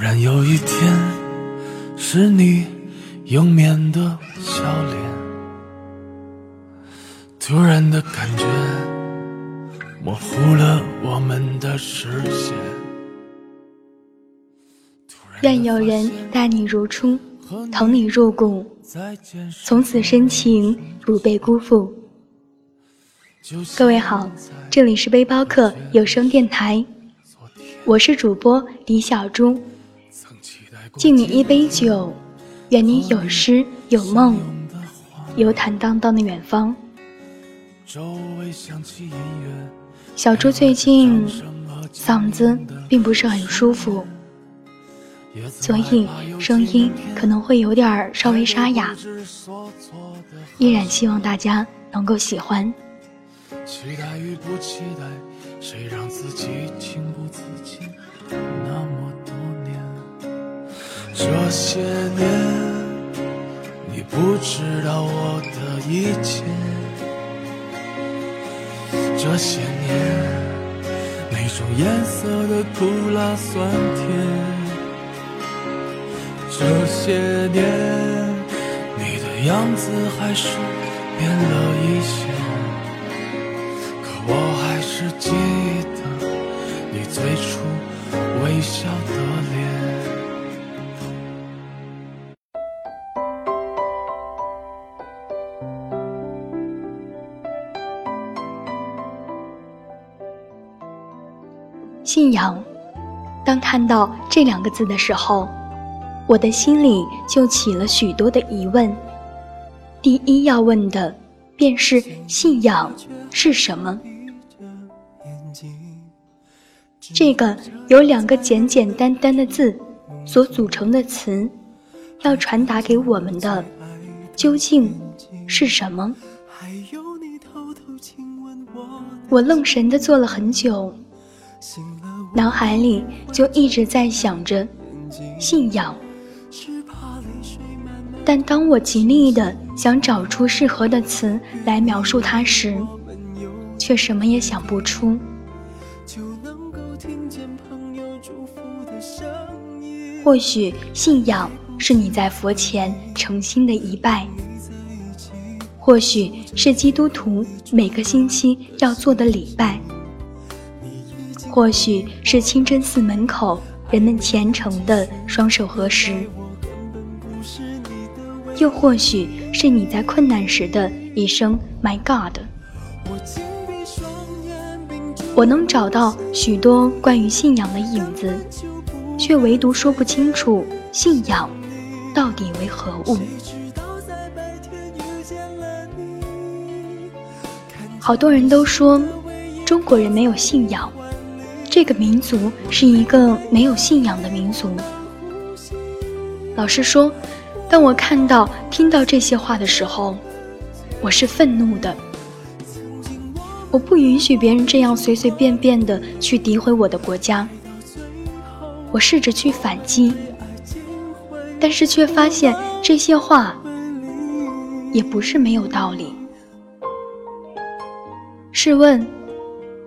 然有一天，是你永眠的笑脸。突然的感觉，模糊了我们的视线。愿有人待你如初，疼你入骨，从此深情不被辜负。各位好，这里是背包客有声电台，我是主播李小猪。敬你一杯酒，愿你有诗有梦，有坦荡荡的远方。小猪最近嗓子并不是很舒服。所以声音可能会有点稍微沙哑，依然希望大家能够喜欢。期待与不期待，谁让自己情不自禁那么？这些年，你不知道我的一切。这些年，每种颜色的苦辣酸甜。这些年，你的样子还是变了一些，可我还是记得你最初微笑的脸。当看到这两个字的时候。我的心里就起了许多的疑问。第一要问的，便是信仰是什么？这个由两个简简单单的字所组成的词，要传达给我们的，究竟是什么？我愣神的坐了很久，脑海里就一直在想着信仰。但当我极力的想找出适合的词来描述它时，却什么也想不出。或许信仰是你在佛前诚心的一拜，或许是基督徒每个星期要做的礼拜，或许是清真寺门口人们虔诚的双手合十。又或许是你在困难时的一声 “My God”，我能找到许多关于信仰的影子，却唯独说不清楚信仰到底为何物。好多人都说中国人没有信仰，这个民族是一个没有信仰的民族。老实说。当我看到、听到这些话的时候，我是愤怒的。我不允许别人这样随随便便的去诋毁我的国家。我试着去反击，但是却发现这些话也不是没有道理。试问，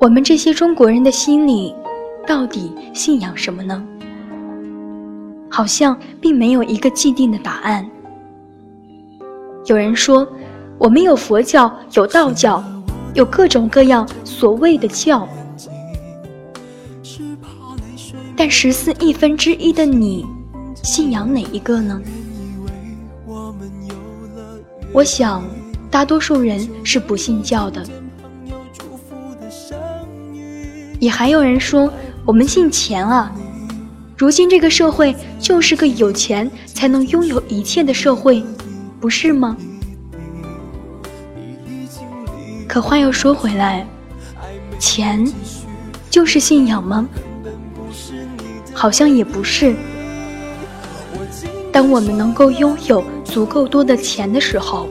我们这些中国人的心里，到底信仰什么呢？好像并没有一个既定的答案。有人说，我们有佛教，有道教，有各种各样所谓的教，但十四亿分之一的你，信仰哪一个呢？我想，大多数人是不信教的。也还有人说，我们信钱啊。如今这个社会就是个有钱才能拥有一切的社会，不是吗？可话又说回来，钱就是信仰吗？好像也不是。当我们能够拥有足够多的钱的时候，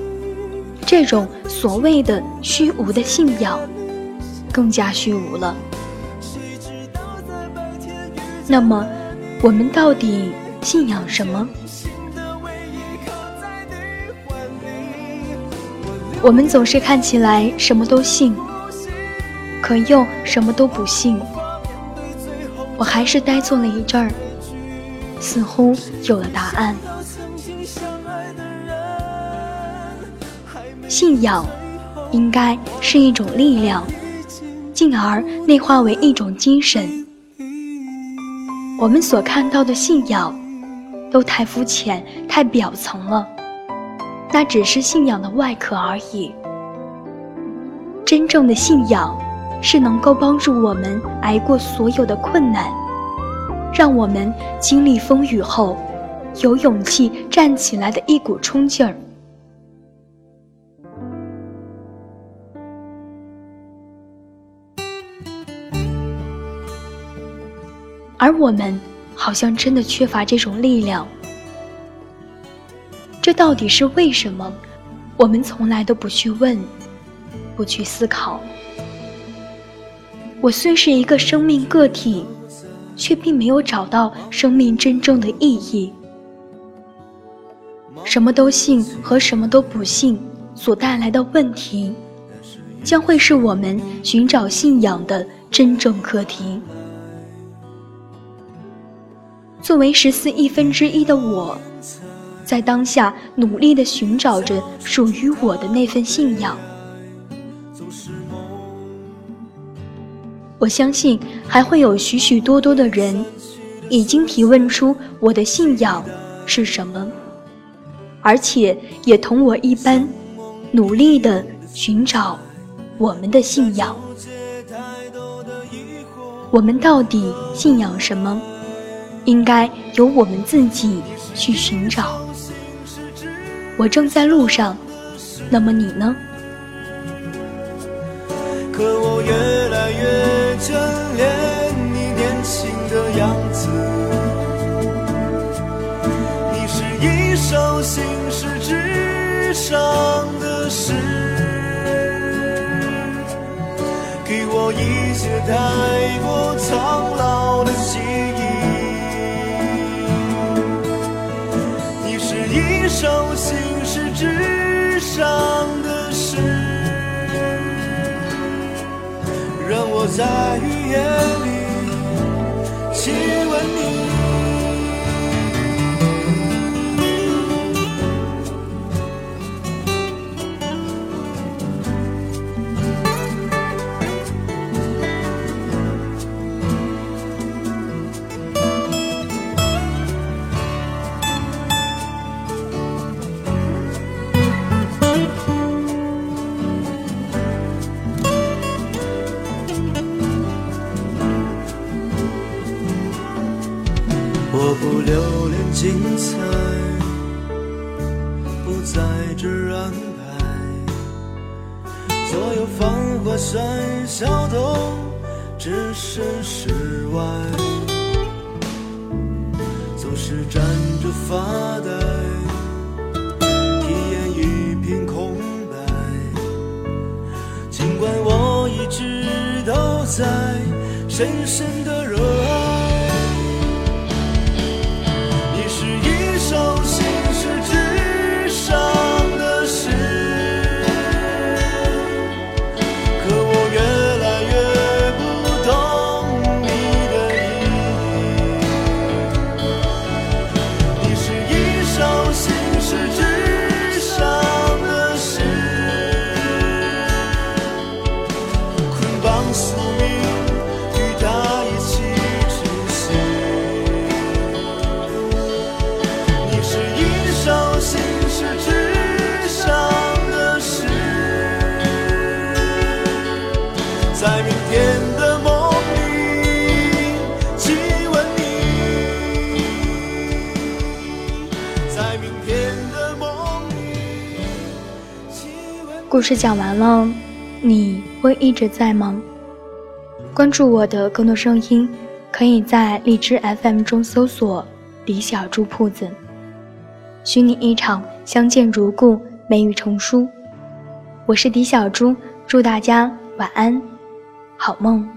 这种所谓的虚无的信仰更加虚无了。那么。我们到底信仰什么？我们总是看起来什么都信，可又什么都不信。我还是呆坐了一阵儿，似乎有了答案。信仰应该是一种力量，进而内化为一种精神。我们所看到的信仰，都太肤浅、太表层了，那只是信仰的外壳而已。真正的信仰，是能够帮助我们挨过所有的困难，让我们经历风雨后，有勇气站起来的一股冲劲儿。而我们好像真的缺乏这种力量，这到底是为什么？我们从来都不去问，不去思考。我虽是一个生命个体，却并没有找到生命真正的意义。什么都信和什么都不信所带来的问题，将会是我们寻找信仰的真正课题。作为十四亿分之一的我，在当下努力地寻找着属于我的那份信仰。我相信还会有许许多多的人，已经提问出我的信仰是什么，而且也同我一般，努力地寻找我们的信仰。我们到底信仰什么？应该由我们自己去寻找。我正在路上，那么你呢？可我越来越眷恋你年轻的样子。你是一首心事纸上的诗，给我一些太过苍老的首心是纸上的事，让我在雨夜里亲吻你。我不留恋精彩，不在这安排。所有繁华喧嚣都置身事外，总是站着发呆，体验一片空白。尽管我一直都在深深的故事讲完了，你会一直在吗？关注我的更多声音，可以在荔枝 FM 中搜索“李小猪铺子”。许你一场相见如故，美玉成书。我是李小猪，祝大家晚安，好梦。